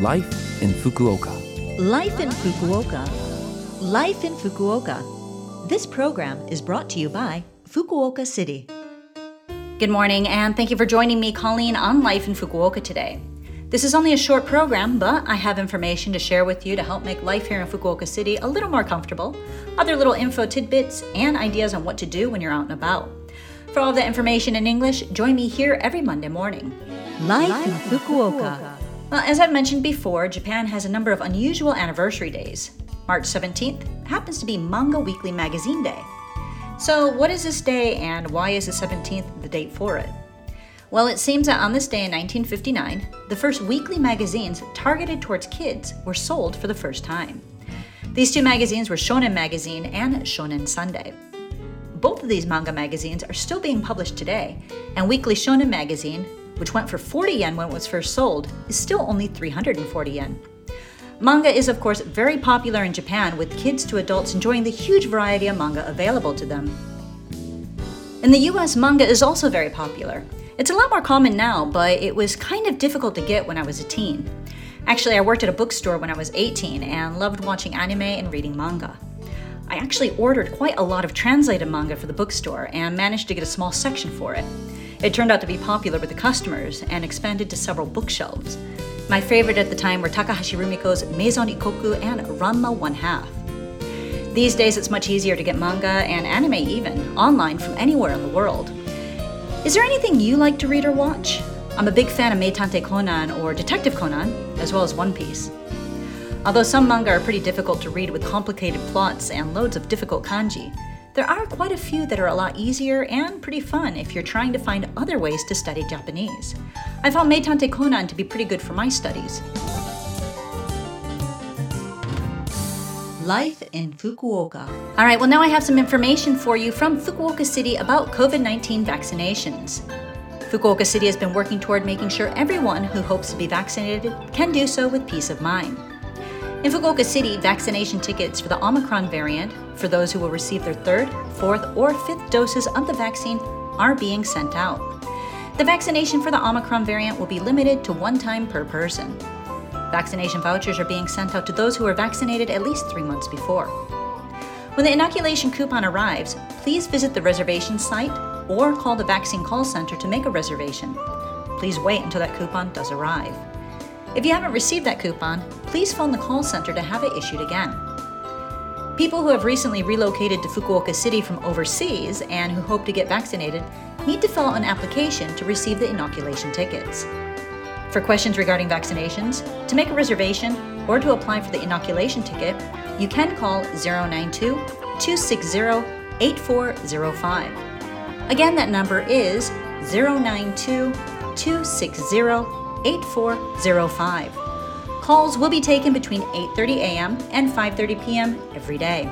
Life in Fukuoka. Life in Fukuoka. Life in Fukuoka. This program is brought to you by Fukuoka City. Good morning, and thank you for joining me, Colleen, on Life in Fukuoka today. This is only a short program, but I have information to share with you to help make life here in Fukuoka City a little more comfortable, other little info tidbits, and ideas on what to do when you're out and about. For all the information in English, join me here every Monday morning. Life, in Fukuoka. Well, as I've mentioned before, Japan has a number of unusual anniversary days. March 17th happens to be Manga Weekly Magazine Day. So, what is this day and why is the 17th the date for it? Well, it seems that on this day in 1959, the first weekly magazines targeted towards kids were sold for the first time. These two magazines were Shonen Magazine and Shonen Sunday. Both of these manga magazines are still being published today, and Weekly Shonen Magazine, which went for 40 yen when it was first sold, is still only 340 yen. Manga is, of course, very popular in Japan, with kids to adults enjoying the huge variety of manga available to them. In the US, manga is also very popular. It's a lot more common now, but it was kind of difficult to get when I was a teen. Actually, I worked at a bookstore when I was 18 and loved watching anime and reading manga. I actually ordered quite a lot of translated manga for the bookstore and managed to get a small section for it. It turned out to be popular with the customers and expanded to several bookshelves. My favorite at the time were Takahashi Rumiko's Maison Ikkoku and Ranma One Half. These days, it's much easier to get manga and anime even online from anywhere in the world. Is there anything you like to read or watch? I'm a big fan of Meitantei Conan or Detective Conan, as well as One Piece. Although some manga are pretty difficult to read with complicated plots and loads of difficult kanji, there are quite a few that are a lot easier and pretty fun if you're trying to find other ways to study Japanese. I found Meitantei Conan to be pretty good for my studies. Life in Fukuoka. All right, well, now I have some information for you from Fukuoka City about COVID 19 vaccinations. Fukuoka City has been working toward making sure everyone who hopes to be vaccinated can do so with peace of mind. In Fukuoka City, vaccination tickets for the Omicron variant, for those who will receive their third, fourth, or fifth doses of the vaccine, are being sent out. The vaccination for the Omicron variant will be limited to one time per person. Vaccination vouchers are being sent out to those who are vaccinated at least three months before. When the inoculation coupon arrives, please visit the reservation site or call the vaccine call center to make a reservation. Please wait until that coupon does arrive. If you haven't received that coupon, please phone the call center to have it issued again. People who have recently relocated to Fukuoka City from overseas and who hope to get vaccinated need to fill out an application to receive the inoculation tickets. For questions regarding vaccinations, to make a reservation, or to apply for the inoculation ticket, you can call 092 260 8405. Again, that number is 092 260 8405. Calls will be taken between 8:30 a.m. and 5:30 p.m. every day.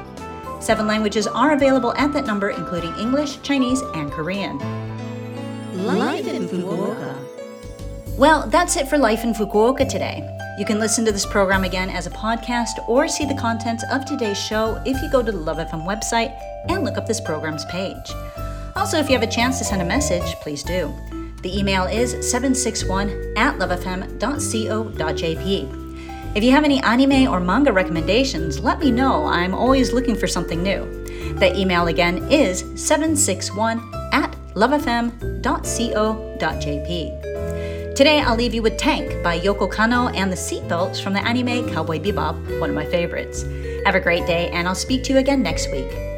Seven languages are available at that number including English, Chinese, and Korean. Life in Fukuoka. Well, that's it for Life in Fukuoka today. You can listen to this program again as a podcast or see the contents of today's show if you go to the Love FM website and look up this program's page. Also, if you have a chance to send a message, please do. The email is 761 at lovefm.co.jp. If you have any anime or manga recommendations, let me know. I'm always looking for something new. The email again is 761 at lovefm.co.jp. Today, I'll leave you with Tank by Yoko Kanno and the seatbelts from the anime Cowboy Bebop, one of my favorites. Have a great day, and I'll speak to you again next week.